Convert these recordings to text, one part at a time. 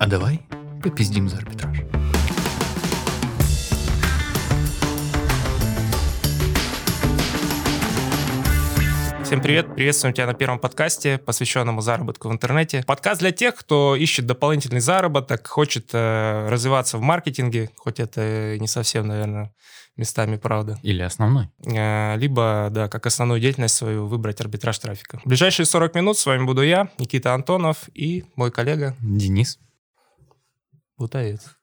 А давай попиздим за арбитраж. Всем привет, приветствуем тебя на первом подкасте, посвященному заработку в интернете. Подкаст для тех, кто ищет дополнительный заработок, хочет э, развиваться в маркетинге, хоть это не совсем, наверное, местами правда. Или основной. Э, либо, да, как основную деятельность свою выбрать арбитраж трафика. В ближайшие 40 минут с вами буду я, Никита Антонов и мой коллега Денис Бутовец.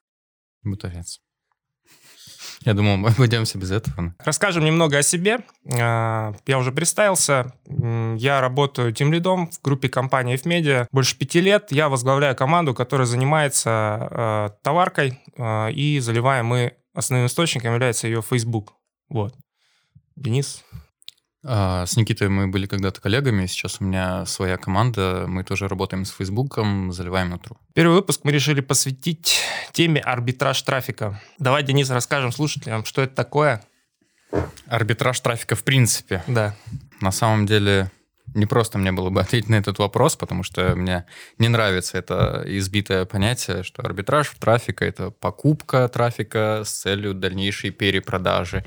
Бутовец. Я думал, мы обойдемся без этого. Расскажем немного о себе. А, я уже представился. Я работаю тем лидом в группе компании F-Media. Больше пяти лет я возглавляю команду, которая занимается а, товаркой, а, и заливаем мы основным источником является ее Facebook. Вот. Денис, с Никитой мы были когда-то коллегами, сейчас у меня своя команда, мы тоже работаем с Фейсбуком, заливаем на тру. Первый выпуск мы решили посвятить теме арбитраж трафика. Давай, Денис, расскажем слушателям, что это такое. Арбитраж трафика в принципе. Да. На самом деле не просто мне было бы ответить на этот вопрос, потому что мне не нравится это избитое понятие, что арбитраж трафика — это покупка трафика с целью дальнейшей перепродажи.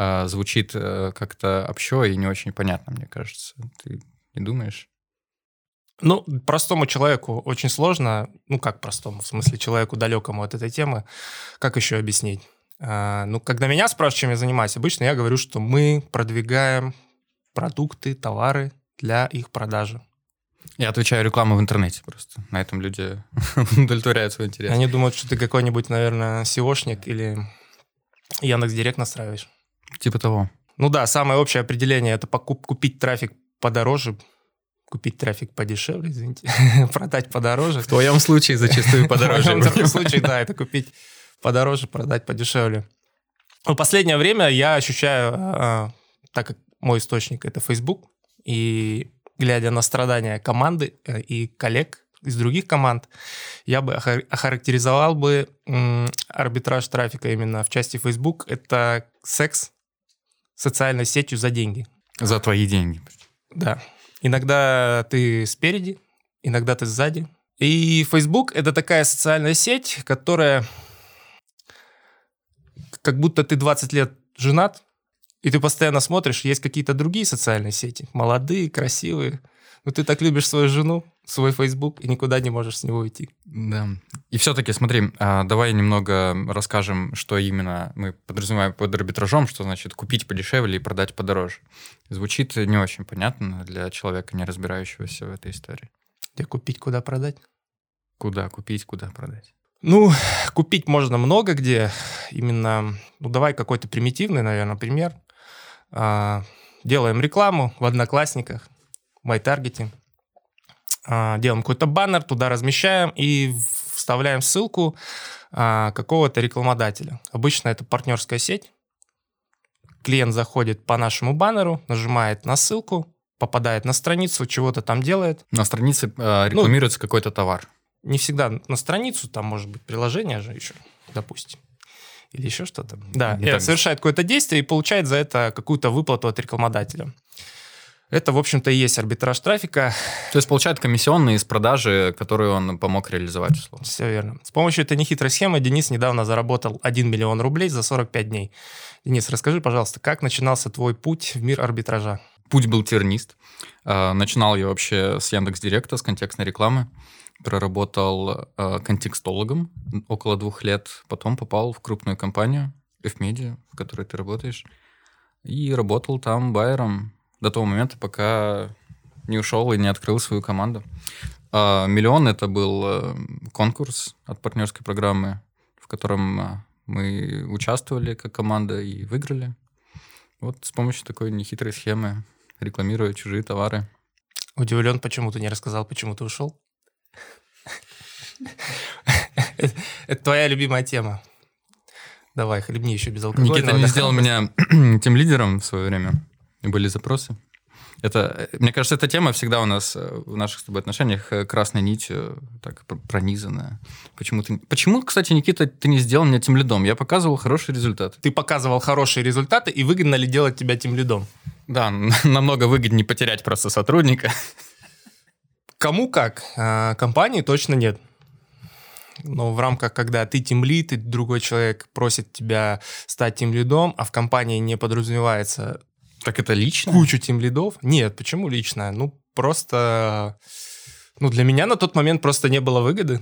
А, звучит э, как-то общо и не очень понятно, мне кажется. Ты не думаешь? Ну, простому человеку очень сложно, ну как простому, в смысле человеку далекому от этой темы, как еще объяснить? А, ну, когда меня спрашивают, чем я занимаюсь, обычно я говорю, что мы продвигаем продукты, товары для их продажи. Я отвечаю рекламу в интернете просто. На этом люди удовлетворяют свой интерес. Они думают, что ты какой-нибудь, наверное, SEOшник или Яндекс Директ настраиваешь. Типа того. Ну да, самое общее определение это покуп, купить трафик подороже, купить трафик подешевле, извините, продать подороже. В твоем случае зачастую подороже. В твоем случае, да, это купить подороже, продать подешевле. В последнее время я ощущаю, а, так как мой источник это Facebook, и глядя на страдания команды э, и коллег из других команд, я бы охарактеризовал бы арбитраж трафика именно в части Facebook. Это секс социальной сетью за деньги. За твои деньги. Да. Иногда ты спереди, иногда ты сзади. И Facebook — это такая социальная сеть, которая как будто ты 20 лет женат, и ты постоянно смотришь, есть какие-то другие социальные сети, молодые, красивые, но ты так любишь свою жену, свой Facebook, и никуда не можешь с него уйти. Да. И все-таки, смотри, а, давай немного расскажем, что именно мы подразумеваем под арбитражом, что значит купить подешевле и продать подороже. Звучит не очень понятно для человека, не разбирающегося в этой истории. Где купить, куда продать? Куда купить, куда продать? Ну, купить можно много где. Именно, ну, давай какой-то примитивный, наверное, пример. А, делаем рекламу в Одноклассниках, в MyTarget. А, делаем какой-то баннер, туда размещаем и вставляем ссылку а, какого-то рекламодателя. Обычно это партнерская сеть. Клиент заходит по нашему баннеру, нажимает на ссылку, попадает на страницу, чего-то там делает. На странице э, рекламируется ну, какой-то товар. Не всегда на страницу, там может быть приложение же еще, допустим. Или еще что-то. Да, не совершает какое-то действие и получает за это какую-то выплату от рекламодателя. Это, в общем-то, и есть арбитраж трафика. То есть получает комиссионные из продажи, которые он помог реализовать, условно. Все верно. С помощью этой нехитрой схемы Денис недавно заработал 1 миллион рублей за 45 дней. Денис, расскажи, пожалуйста, как начинался твой путь в мир арбитража? Путь был тернист. А, начинал я вообще с Яндекс Директа, с контекстной рекламы. Проработал а, контекстологом около двух лет. Потом попал в крупную компанию, F-Media, в которой ты работаешь. И работал там байером до того момента, пока не ушел и не открыл свою команду. А, миллион это был э, конкурс от партнерской программы, в котором э, мы участвовали как команда и выиграли. Вот с помощью такой нехитрой схемы, рекламируя чужие товары. Удивлен, почему ты не рассказал, почему ты ушел? Это твоя любимая тема. Давай, хлебни еще без алкоголя. Никита не сделал меня тем лидером в свое время были запросы. Это, мне кажется, эта тема всегда у нас э, в наших с тобой отношениях э, красной нитью так пронизанная. Почему, ты, почему, кстати, Никита, ты не сделал меня тем лидом? Я показывал хороший результат. Ты показывал хорошие результаты, и выгодно ли делать тебя тем лидом? Да, намного выгоднее потерять просто сотрудника. Кому как? А, компании точно нет. Но в рамках, когда ты тимлид, и другой человек просит тебя стать тимлидом, а в компании не подразумевается Так это лично? кучу тимлидов. Нет, почему лично? Ну, просто... Ну, для меня на тот момент просто не было выгоды.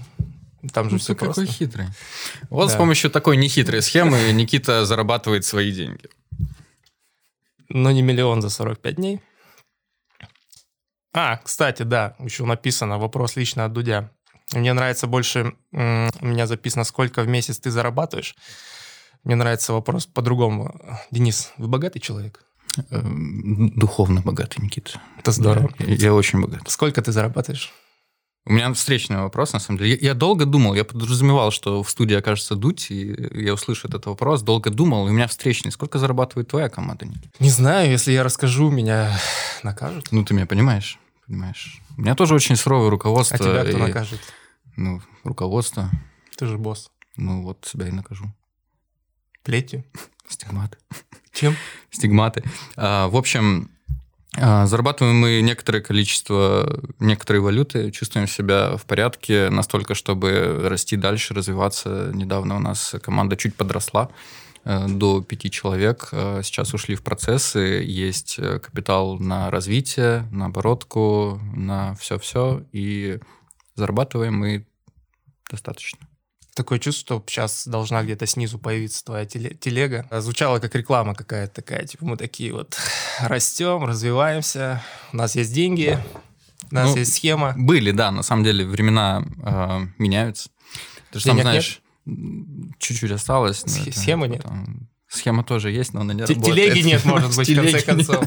Там же Ну, все ты какой просто. хитрый. Вот с Да. помощью такой нехитрой схемы Никита зарабатывает свои деньги. Но не миллион за 45 дней. А, кстати, да, еще написано, вопрос лично от Дудя. Мне нравится больше, у меня записано, сколько в месяц ты зарабатываешь. Мне нравится вопрос по-другому. Денис, вы богатый человек? Эм, Духовно богатый, Никита. Это здорово. Я, я очень богат. Сколько ты зарабатываешь? У меня встречный вопрос, на самом деле. Я, я долго думал, я подразумевал, что в студии окажется Дудь, и я услышу этот вопрос. Долго думал, и у меня встречный. Сколько зарабатывает твоя команда, Никита? Не знаю, если я расскажу, меня накажут. Ну, ты меня понимаешь? Понимаешь. У меня тоже очень суровое руководство. А тебя кто и, накажет? Ну, руководство. Ты же босс. Ну, вот себя и накажу. Плетью? Стигматы. Чем? Стигматы. А, в общем, а, зарабатываем мы некоторое количество, некоторые валюты, чувствуем себя в порядке настолько, чтобы расти дальше, развиваться. Недавно у нас команда чуть подросла э, до пяти человек. Э, Сейчас ушли в процессы. Есть э, капитал на развитие, на оборотку, на все-все. И зарабатываем мы достаточно. Такое чувство, что сейчас должна где-то снизу появиться твоя теле- телега. Звучала как реклама какая-то такая. Типа мы такие вот растем, развиваемся, у нас есть деньги, у нас Ну, есть схема. Были, да, на самом деле времена э, меняются. Ты же сам знаешь, м, чуть-чуть осталось. но Схе- это схемы нет? потом- Схема тоже есть, но она не Те- работает. Телеги нет, может быть, в конце концов.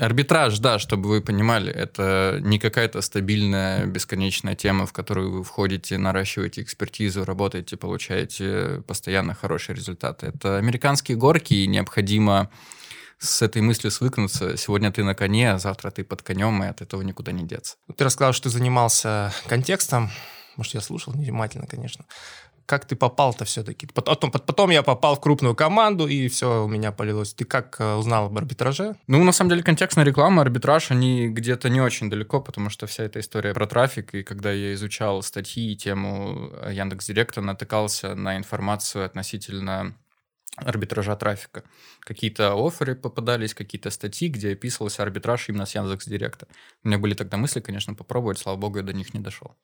Арбитраж, да, чтобы вы понимали, это не какая-то стабильная, бесконечная тема, в которую вы входите, наращиваете экспертизу, работаете, получаете постоянно хорошие результаты. Это американские горки, и необходимо с этой мыслью свыкнуться. Сегодня ты на коне, а завтра ты под конем, и от этого никуда не деться. Ты рассказал, что ты занимался контекстом. Может, я слушал невнимательно, конечно. Как ты попал-то все-таки? Потом, потом я попал в крупную команду, и все у меня полилось. Ты как э, узнал об арбитраже? Ну, на самом деле, контекстная реклама, арбитраж, они где-то не очень далеко, потому что вся эта история про трафик, и когда я изучал статьи и тему Яндекс Директа, натыкался на информацию относительно арбитража трафика. Какие-то оферы попадались, какие-то статьи, где описывался арбитраж именно с Яндекс Директа. У меня были тогда мысли, конечно, попробовать, слава богу, я до них не дошел.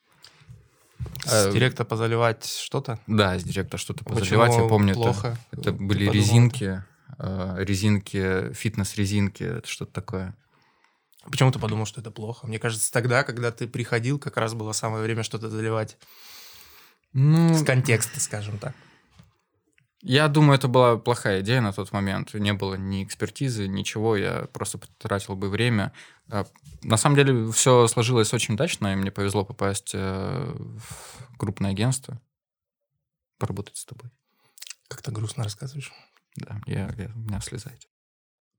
С Э, директа позаливать что-то? Да, с Директа что-то Почему позаливать, я помню, это- плохо? это, Ты были подумал? резинки, э, резинки, фитнес-резинки, это что-то такое. Почему ты подумал, что это плохо? Мне кажется, тогда, когда ты приходил, как раз было самое время что-то заливать. Ну, С контекста, скажем так. Я думаю, это была плохая идея на тот момент. Не было ни экспертизы, ничего. Я просто потратил бы время. А, На самом деле все сложилось очень удачно, и мне повезло попасть э, в крупное агентство, поработать с тобой. Как-то грустно рассказываешь. Да, я, я- у меня слезает.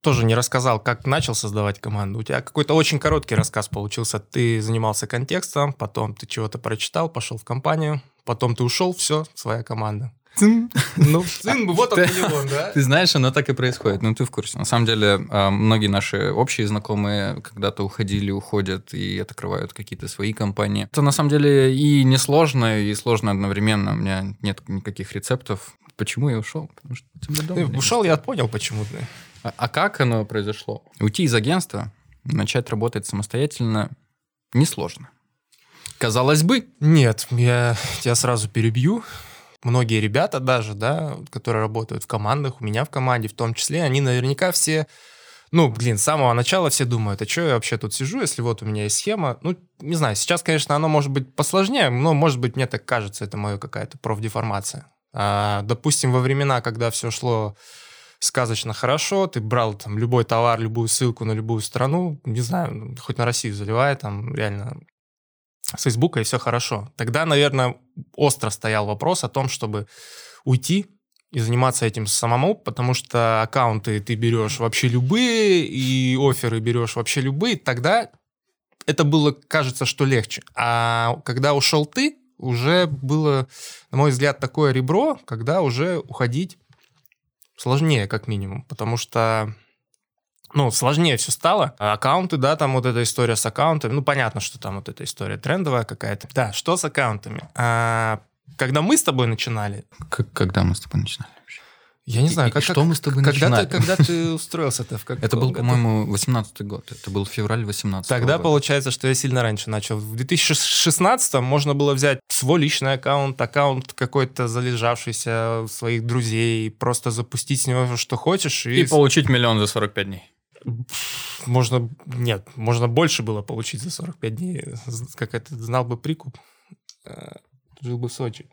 Тоже не рассказал, как начал создавать команду. У тебя какой-то очень короткий рассказ получился. Ты занимался контекстом, потом ты чего-то прочитал, пошел в компанию, потом ты ушел, все, своя команда. Ну, сын, вот он миллион, да? Ты знаешь, оно так и происходит. Ну, ты в курсе. На самом деле, а, многие наши общие знакомые когда-то уходили, уходят и открывают какие-то свои компании. Это на самом деле и несложно, и сложно одновременно. У меня нет никаких рецептов. Почему я ушел? Потому что дома Ты ушел, я понял, почему ты. А, а как оно произошло? Уйти из агентства, начать работать самостоятельно несложно. Казалось бы, Нет, я тебя сразу перебью. Многие ребята даже, да, которые работают в командах, у меня в команде в том числе, они наверняка все, ну, блин, с самого начала все думают, а что я вообще тут сижу, если вот у меня есть схема. Ну, не знаю, сейчас, конечно, оно может быть посложнее, но, может быть, мне так кажется, это моя какая-то профдеформация. А, допустим, во времена, когда все шло сказочно хорошо, ты брал там любой товар, любую ссылку на любую страну, не знаю, хоть на Россию заливай, там реально с Фейсбука, и все хорошо. Тогда, наверное, остро стоял вопрос о том, чтобы уйти и заниматься этим самому, потому что аккаунты ты берешь вообще любые, и оферы берешь вообще любые, тогда это было, кажется, что легче. А когда ушел ты, уже было, на мой взгляд, такое ребро, когда уже уходить сложнее, как минимум, потому что ну, сложнее все стало. А Аккаунты, да, там вот эта история с аккаунтами. Ну, понятно, что там вот эта история трендовая какая-то. Да, что с аккаунтами? А, когда мы с тобой начинали... К- когда мы с тобой начинали? Я не И- знаю, и как, что как- мы с тобой когда начинали? Ты, когда ты устроился-то? В каком Это был, по-моему, 18 год. Это был февраль 18 Тогда года. получается, что я сильно раньше начал. В 2016 можно было взять свой личный аккаунт, аккаунт какой-то залежавшийся своих друзей, просто запустить с него что хочешь. И, И получить миллион за 45 дней. Можно... Нет, можно больше было получить за 45 дней. Как это, знал бы прикуп, э, жил бы в Сочи.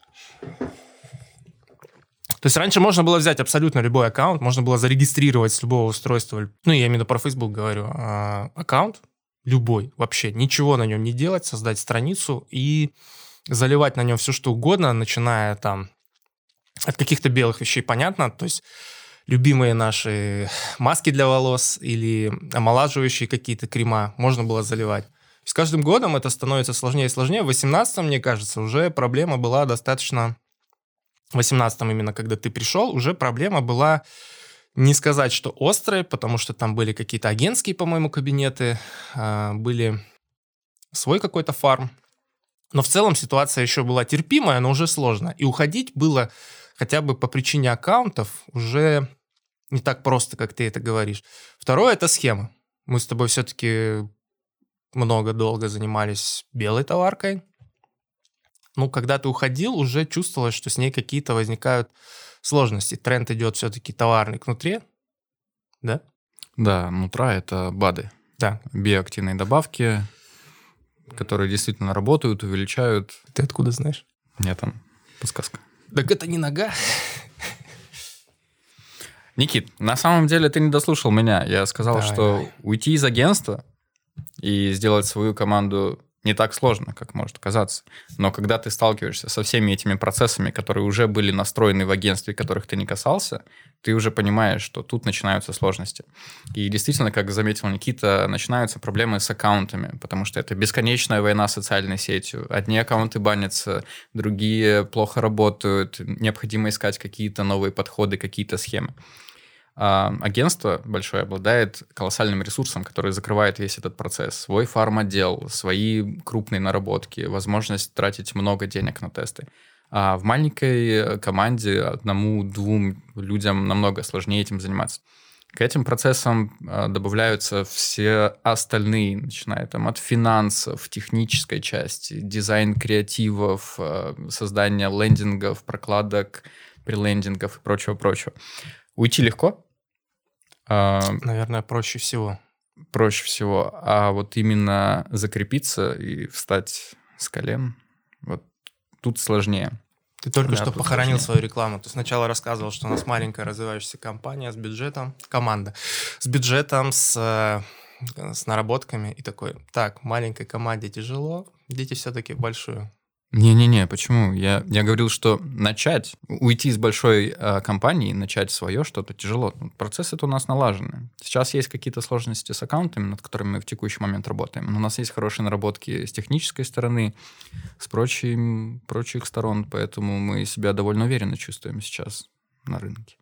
То есть раньше можно было взять абсолютно любой аккаунт, можно было зарегистрировать с любого устройства, ну, я именно про Facebook говорю, а, аккаунт любой, вообще ничего на нем не делать, создать страницу и заливать на нем все, что угодно, начиная там от каких-то белых вещей, понятно, то есть любимые наши маски для волос или омолаживающие какие-то крема можно было заливать. С каждым годом это становится сложнее и сложнее. В 18 мне кажется, уже проблема была достаточно... В 18 именно, когда ты пришел, уже проблема была не сказать, что острая, потому что там были какие-то агентские, по-моему, кабинеты, а, были свой какой-то фарм. Но в целом ситуация еще была терпимая, но уже сложно. И уходить было хотя бы по причине аккаунтов уже не так просто, как ты это говоришь. Второе – это схема. Мы с тобой все-таки много, долго занимались белой товаркой. Ну, когда ты уходил, уже чувствовалось, что с ней какие-то возникают сложности. Тренд идет все-таки товарный к нутре, да? Да, нутра — это БАДы. Да. Биоактивные добавки, которые действительно работают, увеличают... Ты откуда знаешь? Нет, там подсказка. Так это не нога. Никит, на самом деле ты не дослушал меня. Я сказал, Давай, что давай. уйти из агентства и сделать свою команду не так сложно, как может казаться. Но когда ты сталкиваешься со всеми этими процессами, которые уже были настроены в агентстве, которых ты не касался, ты уже понимаешь, что тут начинаются сложности. И действительно, как заметил Никита, начинаются проблемы с аккаунтами, потому что это бесконечная война с социальной сетью. Одни аккаунты банятся, другие плохо работают, необходимо искать какие-то новые подходы, какие-то схемы. А, агентство большое обладает колоссальным ресурсом, который закрывает весь этот процесс. Свой фарм-отдел, свои крупные наработки, возможность тратить много денег на тесты. А в маленькой команде одному-двум людям намного сложнее этим заниматься. К этим процессам а, добавляются все остальные, начиная там от финансов, технической части, дизайн креативов, а, создание лендингов, прокладок, прелендингов и прочего-прочего. Уйти легко, Наверное, проще всего. проще всего, а вот именно закрепиться и встать с колен, вот тут сложнее. Ты только Да, что похоронил сложнее. свою рекламу. Ты сначала рассказывал, что у нас маленькая развивающаяся компания с бюджетом, команда, с бюджетом, с, э, с наработками и такой, так, маленькой команде тяжело, идите все-таки в большую. Не-не-не, почему? Я, я говорил, что начать, уйти из большой э, компании, начать свое что-то тяжело. Ну, Процессы это у нас налажены. Сейчас есть какие-то сложности с аккаунтами, над которыми мы в текущий момент работаем. Но у нас есть хорошие наработки с технической стороны, с прочим, прочих сторон, поэтому мы себя довольно уверенно чувствуем сейчас на рынке.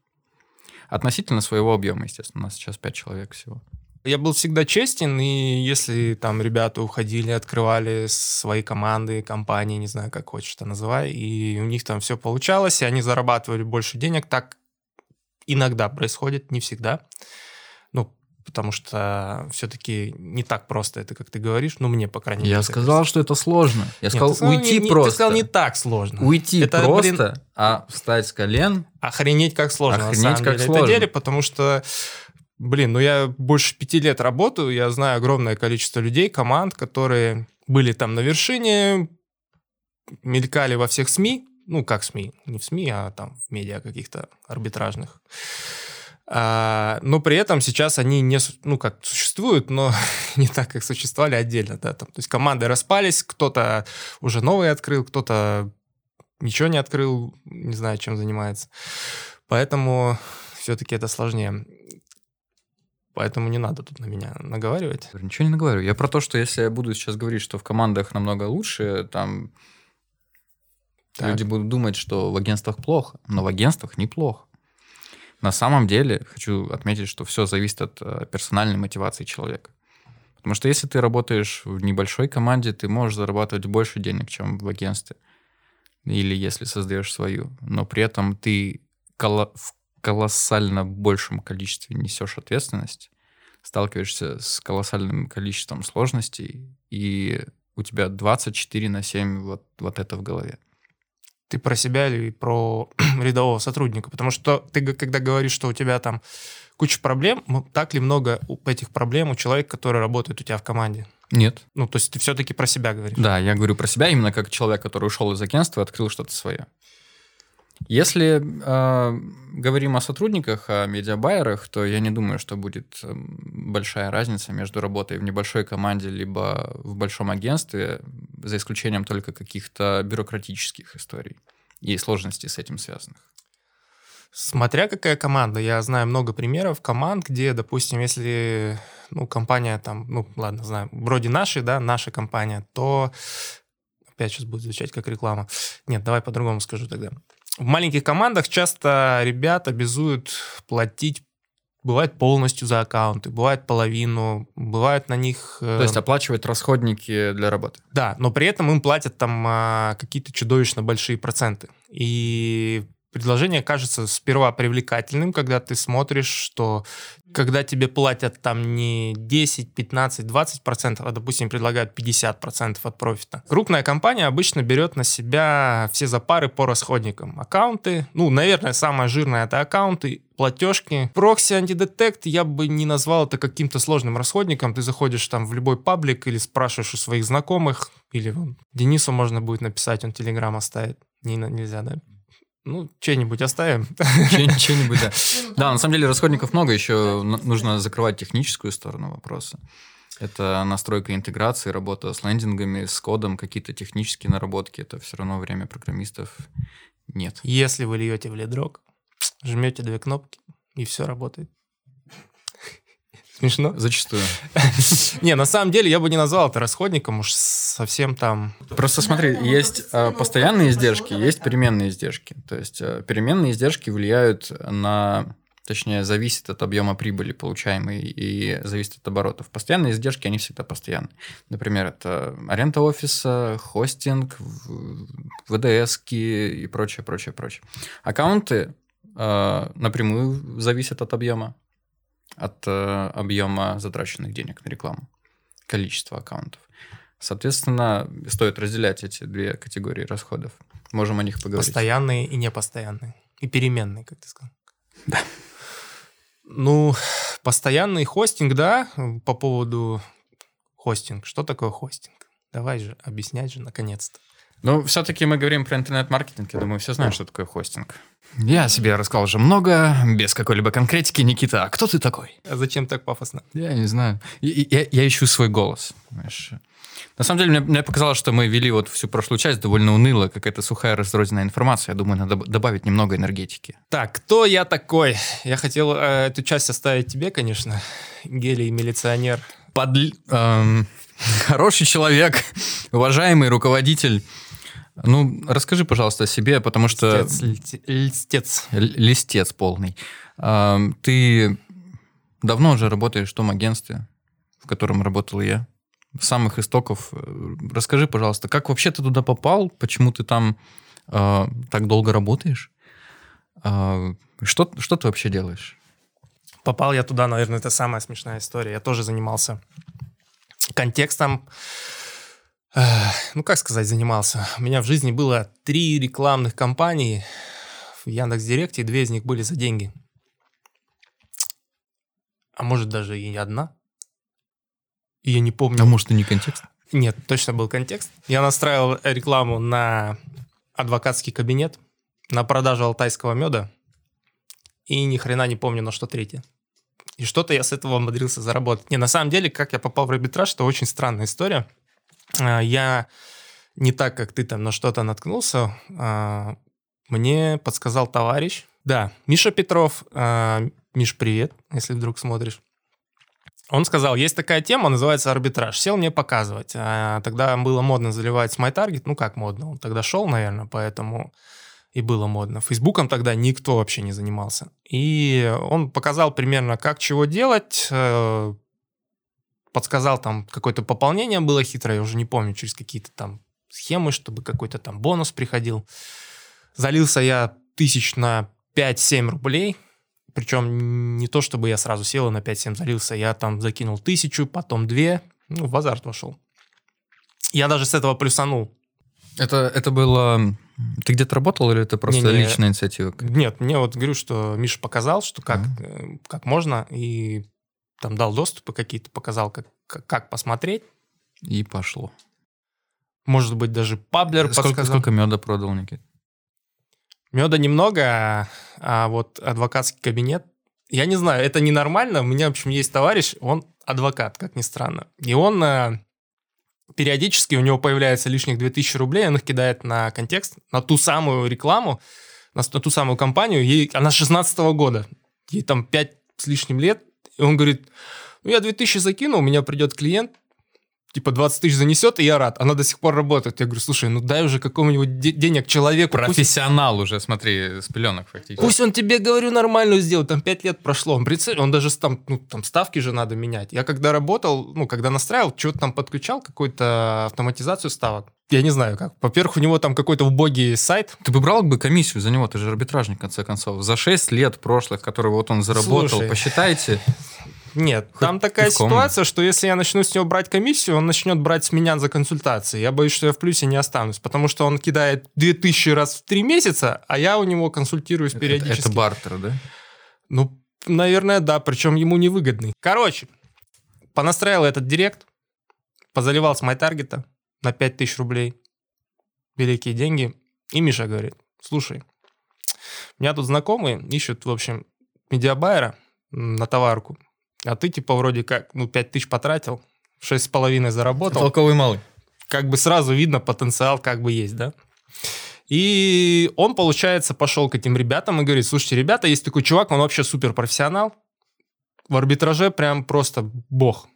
Относительно своего объема, естественно. У нас сейчас 5 человек всего. Я был всегда честен, и если там ребята уходили, открывали свои команды, компании, не знаю, как хочешь это называй, и у них там все получалось, и они зарабатывали больше денег, так иногда происходит, не всегда. Ну, потому что все-таки не так просто это, как ты говоришь, ну, мне, по крайней мере. Я сказал, что это сложно. Я Нет, сказал, уйти не- просто. Ты сказал, не так сложно. Уйти Это, просто, блин, а встать с колен Охренеть как сложно, Охренеть на самом как деле, сложно. это деле, потому что, блин, ну я больше пяти лет работаю, я знаю огромное количество людей, команд, которые были там на вершине, мелькали во всех СМИ, ну как СМИ, не в СМИ, а там в медиа каких-то арбитражных. А, но при этом сейчас они не, ну как существуют, но не так, как существовали отдельно, да, там, то есть команды распались, кто-то уже новый открыл, кто-то ничего не открыл, не знаю, чем занимается. Поэтому все-таки это сложнее. Поэтому не надо тут на меня наговаривать. Ничего не наговорю. Я про то, что если я буду сейчас говорить, что в командах намного лучше, там Так. люди будут думать, что в агентствах плохо. Но в агентствах неплохо. На самом деле, хочу отметить, что все зависит от э, персональной мотивации человека. Потому что если ты работаешь в небольшой команде, ты можешь зарабатывать больше денег, чем в агентстве. или если создаешь свою, но при этом ты в колоссально большем количестве несешь ответственность, сталкиваешься с колоссальным количеством сложностей, и у тебя 24 на 7 вот, вот это в голове. Ты про себя или про рядового сотрудника? Потому что ты, когда говоришь, что у тебя там куча проблем, так ли много этих проблем у человека, который работает у тебя в команде? Нет. Ну, то есть ты все-таки про себя говоришь? Да, я говорю про себя именно как человек, который ушел из агентства и открыл что-то свое. Если э, говорим о сотрудниках, о медиабайерах, то я не думаю, что будет большая разница между работой в небольшой команде либо в большом агентстве, за исключением только каких-то бюрократических историй и сложностей с этим связанных. Смотря какая команда. Я знаю много примеров команд, где, допустим, если ну, компания там, ну, ладно, знаю, вроде нашей, да, наша компания, то опять сейчас будет звучать как реклама. Нет, давай по-другому скажу тогда. В маленьких командах часто ребят обязуют платить Бывает полностью за аккаунты, бывает половину, бывает на них... Э... То есть оплачивать расходники для работы. Да, но при этом им платят там а, какие-то чудовищно большие проценты. И предложение кажется сперва привлекательным, когда ты смотришь, что когда тебе платят там не 10, 15, 20 процентов, а, допустим, предлагают 50 процентов от профита. Крупная компания обычно берет на себя все запары по расходникам. Аккаунты, ну, наверное, самое жирное это аккаунты, платежки. Прокси антидетект я бы не назвал это каким-то сложным расходником. Ты заходишь там в любой паблик или спрашиваешь у своих знакомых, или вон, Денису можно будет написать, он телеграм оставит. Не, нельзя, да? Ну, что-нибудь оставим. Что-нибудь, да. Да, на самом деле расходников много, еще нужно закрывать техническую сторону вопроса. Это настройка интеграции, работа с лендингами, с кодом, какие-то технические наработки. Это все равно время программистов нет. Если вы льете в лидрок, жмете две кнопки, и все работает. Смешно? Зачастую. Не, на самом деле я бы не назвал это расходником, уж совсем там... Просто смотри, есть а, постоянные издержки, есть переменные издержки. То есть а, переменные издержки влияют на точнее, зависит от объема прибыли получаемой и зависит от оборотов. Постоянные издержки, они всегда постоянны. Например, это аренда офиса, хостинг, ВДС и прочее, прочее, прочее. Аккаунты э, напрямую зависят от объема от э, объема затраченных денег на рекламу, количество аккаунтов. Соответственно, стоит разделять эти две категории расходов. Можем о них поговорить. Постоянные и непостоянные. И переменные, как ты сказал. Да. Ну, постоянный хостинг, да, по поводу хостинг. Что такое хостинг? Давай же, объяснять же, наконец-то. Ну, все-таки мы говорим про интернет-маркетинг. Я думаю, все знают, что такое хостинг. Я себе рассказал уже много, без какой-либо конкретики. Никита, а кто ты такой? А зачем так пафосно? Я не знаю. Я, я, я ищу свой голос. Понимаешь? На самом деле, мне, мне показалось, что мы вели вот всю прошлую часть довольно уныло, какая-то сухая разрозненная информация. Я думаю, надо добавить немного энергетики. Так, кто я такой? Я хотел э, эту часть оставить тебе, конечно. Гелий милиционер. Под... Эм, хороший человек, уважаемый руководитель ну, расскажи, пожалуйста, о себе, потому что... Листец. Листец. Листец полный. Ты давно уже работаешь в том агентстве, в котором работал я? Самых истоков. Расскажи, пожалуйста, как вообще ты туда попал? Почему ты там э, так долго работаешь? Э, что, что ты вообще делаешь? Попал я туда, наверное, это самая смешная история. Я тоже занимался контекстом ну, как сказать, занимался. У меня в жизни было три рекламных кампании в Яндекс.Директе, две из них были за деньги. А может, даже и не одна. И я не помню. А может, и не контекст? Нет, точно был контекст. Я настраивал рекламу на адвокатский кабинет, на продажу алтайского меда, и ни хрена не помню, на что третье. И что-то я с этого умудрился заработать. Не, на самом деле, как я попал в арбитраж, это очень странная история. А, я не так, как ты там на что-то наткнулся, а, мне подсказал товарищ. Да, Миша Петров. А, Миш, привет, если вдруг смотришь. Он сказал, есть такая тема, называется арбитраж. Сел мне показывать. тогда было модно заливать MyTarget. Ну, как модно? Он тогда шел, наверное, поэтому и было модно. Фейсбуком тогда никто вообще не занимался. И он показал примерно, как чего делать, э, подсказал там какое-то пополнение было хитрое, я уже не помню, через какие-то там схемы, чтобы какой-то там бонус приходил. Залился я тысяч на 5-7 рублей, причем не то, чтобы я сразу сел и на 5-7 залился, я там закинул тысячу, потом две, ну, в азарт вошел. Я даже с этого плюсанул. Это, это было... Ты где-то работал или это просто Не-не. личная инициатива? Нет, мне вот говорю, что Миша показал, что как, э, как можно, и там дал доступы какие-то, показал, как, как, посмотреть. И пошло. Может быть, даже паблер Сколько, подсказал. сколько меда продал, Никит? Меда немного, а, а вот адвокатский кабинет, я не знаю, это ненормально. У меня, в общем, есть товарищ, он адвокат, как ни странно. И он э, периодически, у него появляется лишних 2000 рублей, он их кидает на контекст, на ту самую рекламу, на, с- на ту самую компанию. Ей, она 16 года, ей там 5 с лишним лет. И он говорит, ну я 2000 закину, у меня придет клиент, типа 20 тысяч занесет, и я рад. Она до сих пор работает. Я говорю, слушай, ну дай уже какому-нибудь де- денег человеку. пусть- Профессионал уже, смотри, с пеленок фактически. Пусть он тебе, говорю, нормальную сделает, там 5 лет прошло, он, прицель, он даже там, ну, там ставки же надо менять. Я когда работал, ну, когда настраивал, что-то там подключал, какую-то автоматизацию ставок. Я не знаю как. Во-первых, у него там какой-то убогий сайт. Ты бы брал бы комиссию за него, ты же арбитражник, в конце концов. За 6 лет прошлых, которые вот он заработал, Слушай. посчитайте. Нет, Хоть там такая пивком. ситуация, что если я начну с него брать комиссию, он начнет брать с меня за консультации. Я боюсь, что я в плюсе не останусь, потому что он кидает 2000 раз в 3 месяца, а я у него консультируюсь Это, периодически. это бартер, да? Ну, наверное, да, причем ему невыгодный. Короче, понастраивал этот директ, позаливал с MyTarget на 5000 рублей. Великие деньги. И Миша говорит, слушай, у меня тут знакомые ищут, в общем, медиабайера на товарку, а ты типа вроде как, ну, 5000 потратил, 6,5 заработал Толковый малый. как бы сразу видно потенциал как бы есть, да. И он, получается, пошел к этим ребятам и говорит, слушайте, ребята, есть такой чувак, он вообще супер профессионал, в арбитраже прям просто бог.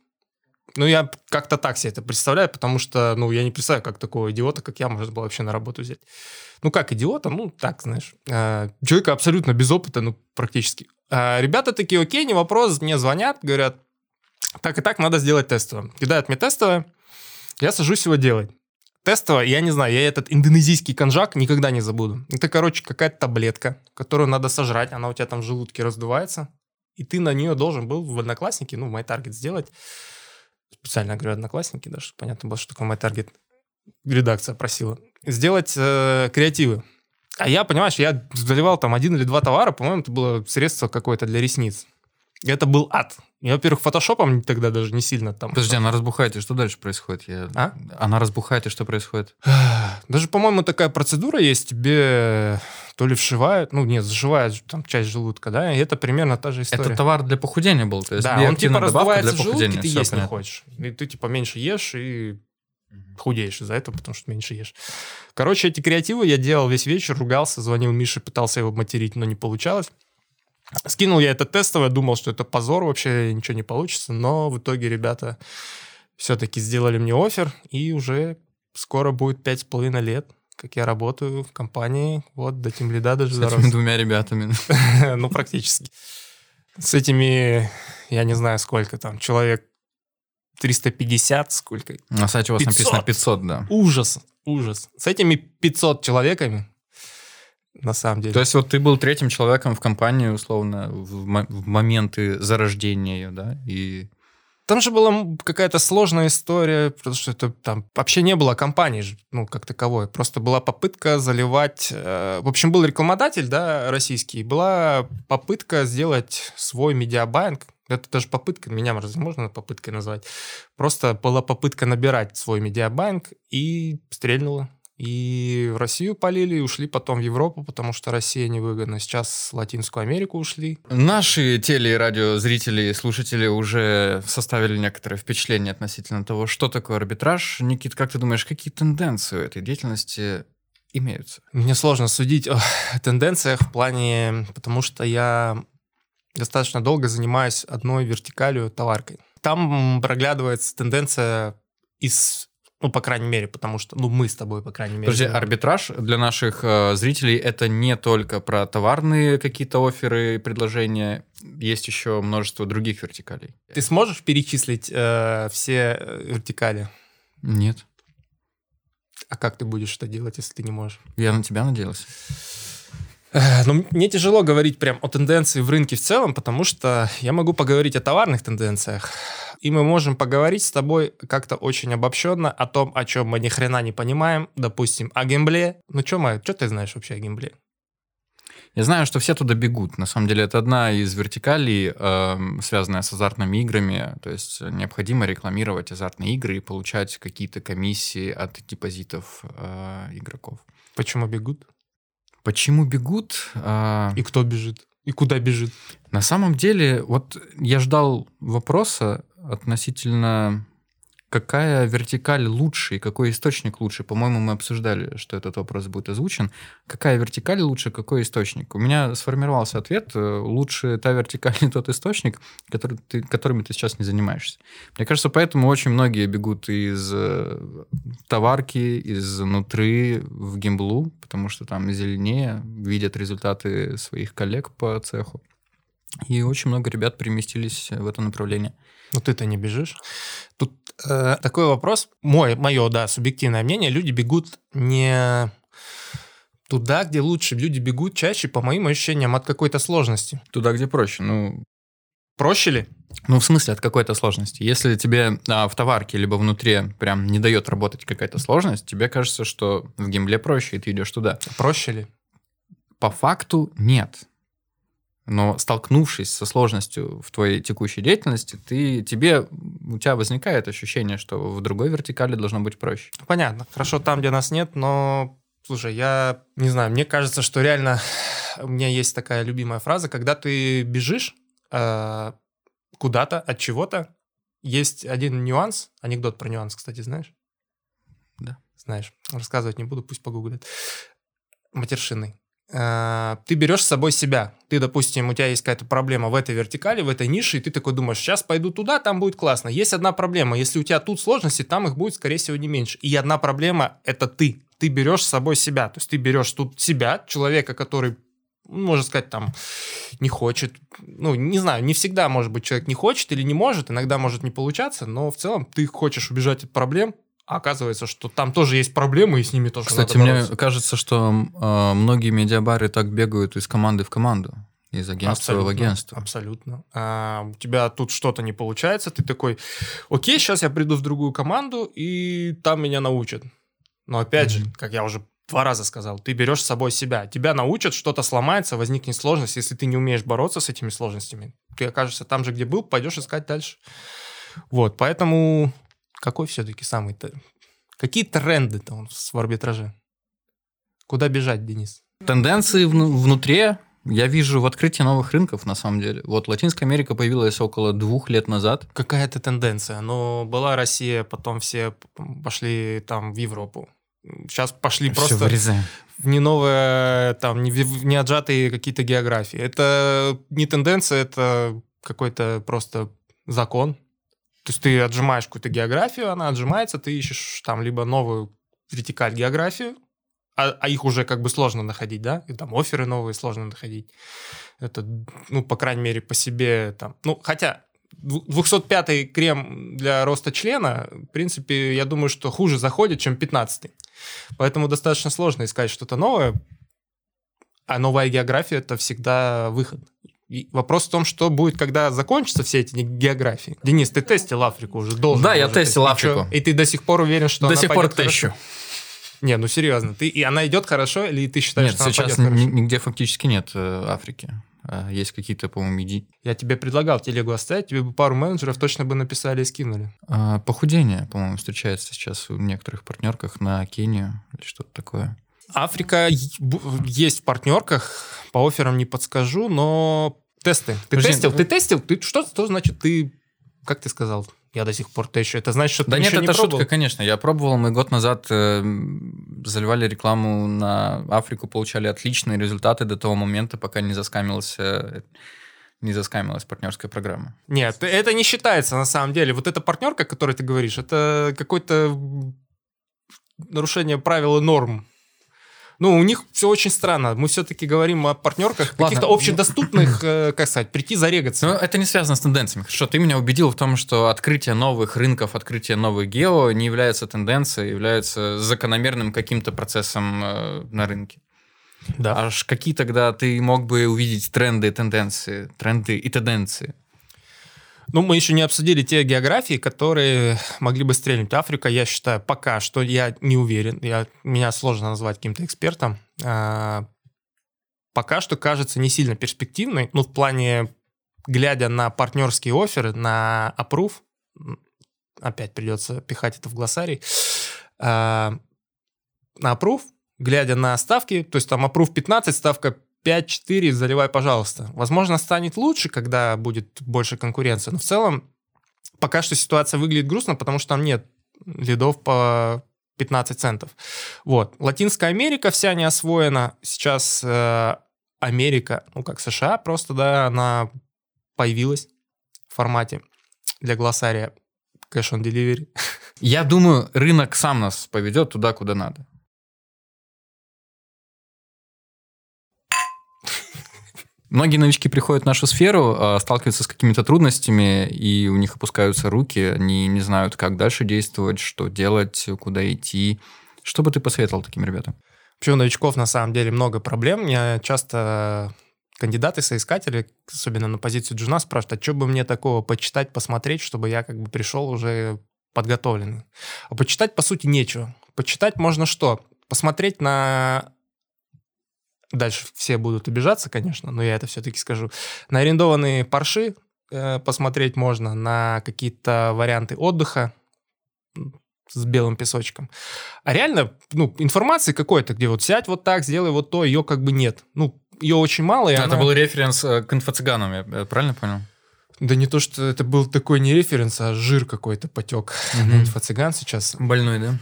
Ну, я как-то так себе это представляю, потому что, ну, я не представляю, как такого идиота, как я, можно было вообще на работу взять. Ну, как идиота, ну, так, знаешь. Э, Человека абсолютно без опыта, ну, практически. А Ребята такие, окей, не вопрос, мне звонят, говорят, так и так надо сделать тестовое. Кидают мне тестовое, я сажусь его делать. Тестовое, я не знаю, я этот индонезийский конжак никогда не забуду. Это, короче, какая-то таблетка, которую надо сожрать, она у тебя там в желудке раздувается, и ты на нее должен был в Одноклассники, ну, в MyTarget сделать. Специально говорю Одноклассники, да, чтобы понятно было, что такое MyTarget. Редакция просила. Сделать э, креативы. А я, понимаешь, я заливал там один или два товара, по-моему, это было средство какое-то для ресниц. Это был ад. Я, во-первых, фотошопом тогда даже не сильно там... Подожди, она разбухает, и что дальше происходит? Я... А? Она разбухает, и что происходит? Даже, по-моему, такая процедура есть, тебе то ли вшивают, ну нет, зашивают там часть желудка, да, и это примерно та же история. Это товар для похудения был, то есть да, он типа раздувается в желудке, ты есть не хочешь. И ты типа меньше ешь и худеешь из-за этого, потому что меньше ешь. Короче, эти креативы я делал весь вечер, ругался, звонил Мише, пытался его материть, но не получалось. Скинул я это тестовое, думал, что это позор, вообще ничего не получится, но в итоге ребята все-таки сделали мне офер, и уже скоро будет пять с половиной лет, как я работаю в компании, вот, до тем лида даже С дорос. этими двумя ребятами. ну, практически. С этими, я не знаю, сколько там, человек 350, сколько? На сайте у вас 500. написано 500, да. Ужас, ужас. С этими 500 человеками, на самом деле. То есть вот ты был третьим человеком в компании, условно, в, мо- в моменты зарождения ее, да? И Там же была какая-то сложная история, потому что это там вообще не было компании, ну, как таковой. Просто была попытка заливать... э, в общем, был рекламодатель, да, российский. Была попытка сделать свой media buying. Это даже попытка, меня разве можно попыткой назвать? Просто была попытка набирать свой media buying и стрельнула. И в Россию полили, и ушли потом в Европу, потому что Россия невыгодна. Сейчас в Латинскую Америку ушли. наши теле- и радиозрители и слушатели уже составили некоторое впечатление относительно того, что такое арбитраж. Никит, как ты думаешь, какие тенденции у этой деятельности имеются? Мне сложно судить о тенденциях в плане, потому что я достаточно долго занимаюсь одной вертикалью товаркой. Там проглядывается тенденция из, ну, по крайней мере, потому что, ну, мы с тобой, по крайней мере. Подожди, арбитраж для наших э, зрителей это не только про товарные какие-то оферы и предложения, есть еще множество других вертикалей. Ты сможешь перечислить э, все э, вертикали? Нет. А как ты будешь это делать, если ты не можешь? Я на тебя надеялся. Э, Ну, мне тяжело говорить прям о тенденции в рынке в целом, потому что я могу поговорить о товарных тенденциях. И мы можем поговорить с тобой как-то очень обобщенно о том, о чем мы ни хрена не понимаем. Допустим, о геймбле. Ну, что, Майя, что ты знаешь вообще о геймбле? Я знаю, что все туда бегут. На самом деле, это одна из вертикалей, эм, связанная с азартными играми. То есть необходимо рекламировать азартные игры и получать какие-то комиссии от депозитов э, игроков. Почему бегут? Почему бегут? Э, И кто бежит? И куда бежит? На самом деле, вот я ждал вопроса относительно какая вертикаль лучше и какой источник лучше. По-моему, мы обсуждали, что этот вопрос будет озвучен. Какая вертикаль лучше, какой источник? У меня сформировался ответ. э, Лучше та вертикаль и тот источник, который ты, которыми ты сейчас не занимаешься. Мне кажется, поэтому очень многие бегут из э, товарки, из нутры в геймблу, потому что там зеленее, видят результаты своих коллег по цеху. И очень много ребят переместились в это направление. Ну, ты-то не бежишь. Тут э, такой вопрос. Мой, мое, да, субъективное мнение. Люди бегут не туда, где лучше. Люди бегут чаще, по моим ощущениям, от какой-то сложности. Туда, где проще. Ну, Проще ли? Ну, в смысле, от какой-то сложности. Если тебе а, в товарке либо внутри прям не дает работать какая-то сложность, тебе кажется, что в геймбле проще, и ты идешь туда. Проще ли? По факту нет. Но столкнувшись со сложностью в твоей текущей деятельности, ты, тебе, у тебя возникает ощущение, что в другой вертикали должно быть проще. Понятно. Хорошо там, где нас нет, но... Слушай, я не знаю, мне кажется, что реально у меня есть такая любимая фраза, когда ты бежишь э, куда-то от чего-то, есть один нюанс, анекдот про нюанс, кстати, знаешь? Да. Знаешь. Рассказывать не буду, пусть погуглят. Матершинный. Э, Ты берешь с собой себя. Ты, допустим, у тебя есть какая-то проблема в этой вертикали, в этой нише, и ты такой думаешь, сейчас пойду туда, там будет классно. Есть одна проблема. Если у тебя тут сложности, там их будет, скорее всего, не меньше. И одна проблема – это ты. Ты берешь с собой себя. То есть ты берешь тут себя, человека, который ну, можно сказать, там, не хочет. Ну, не знаю, не всегда, может быть, человек не хочет или не может, иногда может не получаться, но в целом ты хочешь убежать от проблем, а оказывается, что там тоже есть проблемы, и с ними тоже Кстати, надо мне кажется, что э, многие медиабары так бегают из команды в команду, из агентства в Абсолютно, агентство. Абсолютно. А, у тебя тут что-то не получается, ты такой, окей, сейчас я приду в другую команду, и там меня научат. Но опять же, как я уже два раза сказал, ты берешь с собой себя. Тебя научат, что-то сломается, возникнет сложность. Если ты не умеешь бороться с этими сложностями, ты окажешься там же, где был, пойдешь искать дальше. Вот, поэтому какой все-таки самый... Какие тренды-то нас в арбитраже? Куда бежать, Денис? Тенденции вну- внутри я вижу в открытии новых рынков, на самом деле. Вот Латинская Америка появилась около двух лет назад. Какая-то тенденция. Но была Россия, потом все пошли там в Европу. Сейчас пошли Всё просто вырезаем. в не новые, там, не, в- не отжатые какие-то географии. Это не тенденция, это какой-то просто закон. То есть ты отжимаешь какую-то географию, она отжимается, ты ищешь там либо новую вертикаль географию, а, а их уже как бы сложно находить, да? И там оферы новые сложно находить. Это, ну, по крайней мере, по себе там... Ну, хотя 205-й крем для роста члена, в принципе, я думаю, что хуже заходит, чем 15-й. Поэтому достаточно сложно искать что-то новое. А новая география – это всегда выход. И вопрос в том, что будет, когда закончатся все эти географии. Денис, ты тестил Африку уже, должен. Да, я тестил? Африку. И ты до сих пор уверен, что До она сих пор хорошо? тещу. Не, ну серьезно. Ты, и она идет хорошо, или ты считаешь, Нет, что она сейчас пойдет хорошо? ни- нигде фактически нет э, Африки. А Есть какие-то, по-моему, иди- Я тебе предлагал телегу оставить, тебе бы пару менеджеров точно бы написали и скинули. а, похудение, по-моему, встречается сейчас в некоторых партнерках на Кению или что-то такое. Африка есть в партнерках, по офферам не подскажу, но тесты. Ты Подожди, тестил? Ты тестил? Ты что, что значит ты, как ты сказал, я до сих пор тещу? Это значит, что Да ты нет, еще не это пробовал? шутка, конечно. Я пробовал, мы год назад э, заливали рекламу на Африку, получали отличные результаты до того момента, пока не заскамился не заскамилась партнерская программа. Нет, это не считается на самом деле. Вот эта партнерка, о которой ты говоришь, это какое-то м, нарушение правил и норм. Ну, у них все очень странно. Мы все-таки говорим о партнерках, каких-то общедоступных, э, как сказать, прийти зарегаться. Но это не связано с тенденциями. Хорошо, ты меня убедил в том, что открытие новых рынков, открытие новых гео не является тенденцией, является закономерным каким-то процессом э, на рынке. Да. Аж какие тогда ты мог бы увидеть тренды, тенденции, тренды и тенденции? Ну, мы еще не обсудили те географии, которые могли бы стрельнуть. Африка, я считаю, пока что я не уверен. Я, меня сложно назвать каким-то экспертом. А, пока что кажется не сильно перспективной. Ну, в плане, глядя на партнерские оферы, на опрув, опять придется пихать это в глоссарий, а, на опрув, глядя на ставки, то есть там опрув 15, ставка 5-4 заливай, пожалуйста. Возможно, станет лучше, когда будет больше конкуренции, но в целом пока что ситуация выглядит грустно, потому что там нет лидов по 15 центов. Вот. Латинская Америка вся не освоена. Сейчас э, Америка, ну как США, просто, да, она появилась в формате для глоссария cash on delivery. Я думаю, рынок сам нас поведет туда, куда надо. Многие новички приходят в нашу сферу, а, сталкиваются с какими-то трудностями, и у них опускаются руки, они не знают, как дальше действовать, что делать, куда идти. Что бы ты посоветовал таким ребятам? Вообще у новичков на самом деле много проблем. Я часто кандидаты, соискатели, особенно на позицию джуна, спрашивают, а что бы мне такого почитать, посмотреть, чтобы я как бы пришел уже подготовленный. А почитать, по сути, нечего. Почитать можно что? Посмотреть на дальше все будут обижаться, конечно, но я это все-таки скажу. На арендованные парши э, посмотреть можно, на какие-то варианты отдыха с белым песочком. А реально, ну, информации какой-то, где вот сядь вот так, сделай вот то, ее как бы нет. Ну, ее очень мало. И это она... был референс э, к инфо-цыганам, я правильно понял? Да не то, что это был такой не референс, а жир какой-то потек. Угу. Инфо-цыган сейчас. Больной, да?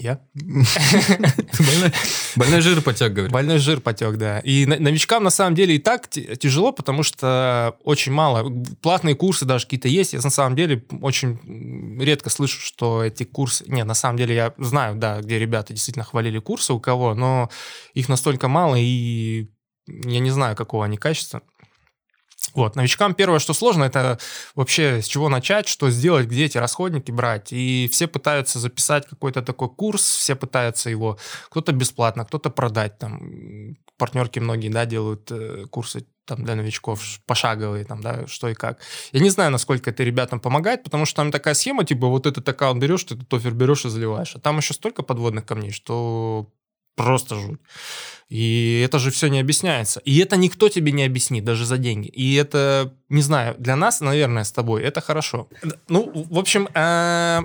Я? Больной жир потек, говорит. Больной жир потек, да. И новичкам на самом деле и так тяжело, потому что очень мало. Платные курсы даже какие-то есть. Я на самом деле очень редко слышу, что эти курсы... Не, на самом деле я знаю, да, где ребята действительно хвалили курсы у кого, но их настолько мало, и я не знаю, какого они качества. Вот, новичкам первое, что сложно, это вообще с чего начать, что сделать, где эти расходники брать. И все пытаются записать какой-то такой курс, все пытаются его, кто-то бесплатно, кто-то продать. Там партнерки многие, да, делают э, курсы там для новичков пошаговые, там, да, что и как. Я не знаю, насколько это ребятам помогает, потому что там такая схема, типа, вот этот аккаунт берешь, ты этот офер берешь и заливаешь. А там еще столько подводных камней, что просто жуть. И это же все не объясняется. И это никто тебе не объяснит, даже за деньги. И это, не знаю, для нас, наверное, с тобой это хорошо. Ну, в общем, э,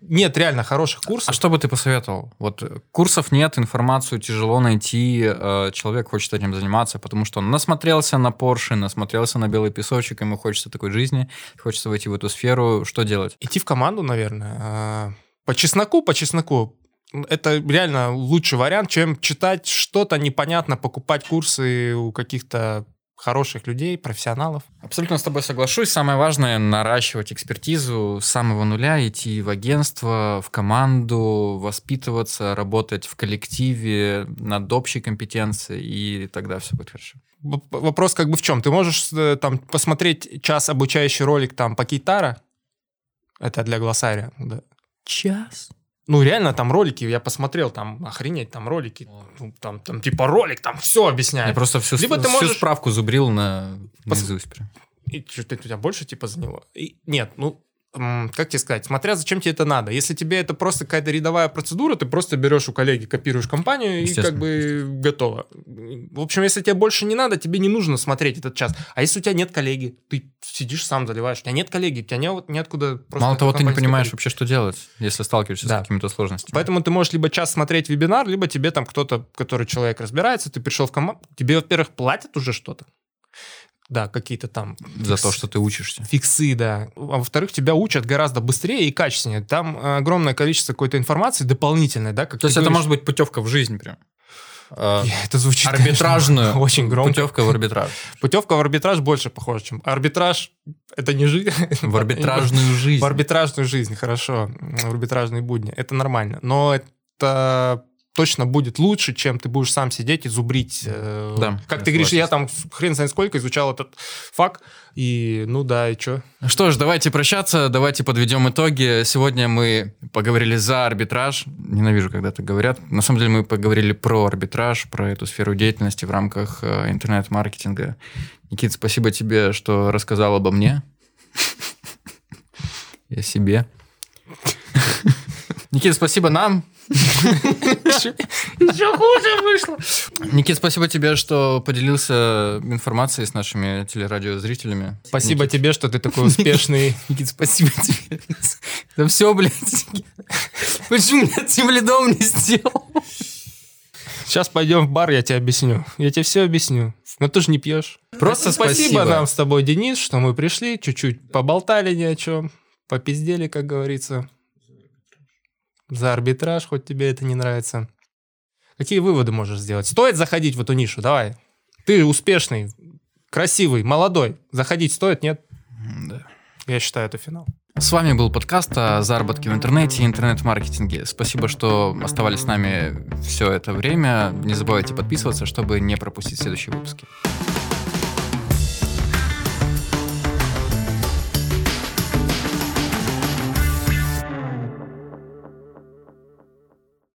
нет реально хороших курсов. А что бы ты посоветовал? Вот курсов нет, информацию тяжело найти, э, человек хочет этим заниматься, потому что он насмотрелся на Porsche, насмотрелся на белый песочек, ему хочется такой жизни, хочется войти в эту сферу. Что делать? Идти в команду, наверное. Э, по чесноку, по чесноку это реально лучший вариант, чем читать что-то непонятно, покупать курсы у каких-то хороших людей, профессионалов. Абсолютно с тобой соглашусь. Самое важное — наращивать экспертизу с самого нуля, идти в агентство, в команду, воспитываться, работать в коллективе над общей компетенцией, и тогда все будет хорошо. Вопрос как бы в чем? Ты можешь э, там посмотреть час обучающий ролик там по Кейтара, это для глоссария, да. Час? Ну, реально, там ролики, я посмотрел, там, охренеть, там ролики, ну, там, там, типа ролик, там все объясняет. Я просто всю, Либо ты всю можешь... справку зубрил на Пос... наизусть прям. И что, у тебя больше, типа, за него? И, нет, ну, как тебе сказать, смотря зачем тебе это надо. Если тебе это просто какая-то рядовая процедура, ты просто берешь у коллеги, копируешь компанию и как бы готово. В общем, если тебе больше не надо, тебе не нужно смотреть этот час. А если у тебя нет коллеги, ты сидишь сам заливаешь, у тебя нет коллеги, у тебя не, неоткуда просто... Мало того, ты не понимаешь вообще, что делать, если сталкиваешься да. с какими-то сложностями. Поэтому ты можешь либо час смотреть вебинар, либо тебе там кто-то, который человек разбирается, ты пришел в команду, тебе, во-первых, платят уже что-то да, какие-то там... За то, что ты учишься. Фиксы, да. А во-вторых, тебя учат гораздо быстрее и качественнее. Там огромное количество какой-то информации дополнительной, да. Как то есть говоришь. это может быть путевка в жизнь прям? А, это звучит арбитражную очень громко. Путевка в арбитраж. Путевка в арбитраж больше похожа, чем арбитраж. Это не жизнь. В арбитражную жизнь. В арбитражную жизнь, хорошо. В арбитражные будни. Это нормально. Но это точно будет лучше, чем ты будешь сам сидеть и зубрить. э, Да, как я ты говоришь, я там хрен знает сколько изучал этот факт, и ну да, и что? Что ж, давайте прощаться, давайте подведем итоги. Сегодня мы поговорили за арбитраж. Ненавижу, когда так говорят. На самом деле мы поговорили про арбитраж, про эту сферу деятельности в рамках э, интернет-маркетинга. Никит, спасибо тебе, что рассказал обо мне. О себе. Никит, спасибо нам. Еще хуже вышло. Никит, спасибо тебе, что поделился информацией с нашими телерадиозрителями. Спасибо Никит, тебе, что ты такой успешный. Никит, спасибо тебе. Да все, блядь. Почему меня тем лидом не сделал? Сейчас пойдем в бар, я тебе объясню. Я тебе все объясню. Но ты же не пьешь. Просто спасибо, спасибо. нам с тобой, Денис, что мы пришли, чуть-чуть поболтали ни о чем, попиздели, как говорится. За арбитраж, хоть тебе это не нравится. Какие выводы можешь сделать? Стоит заходить в эту нишу? Давай. Ты успешный, красивый, молодой. Заходить стоит, нет? Да. Я считаю, это финал. С вами был подкаст о заработке в интернете и интернет-маркетинге. Спасибо, что оставались с нами все это время. Не забывайте подписываться, чтобы не пропустить следующие выпуски.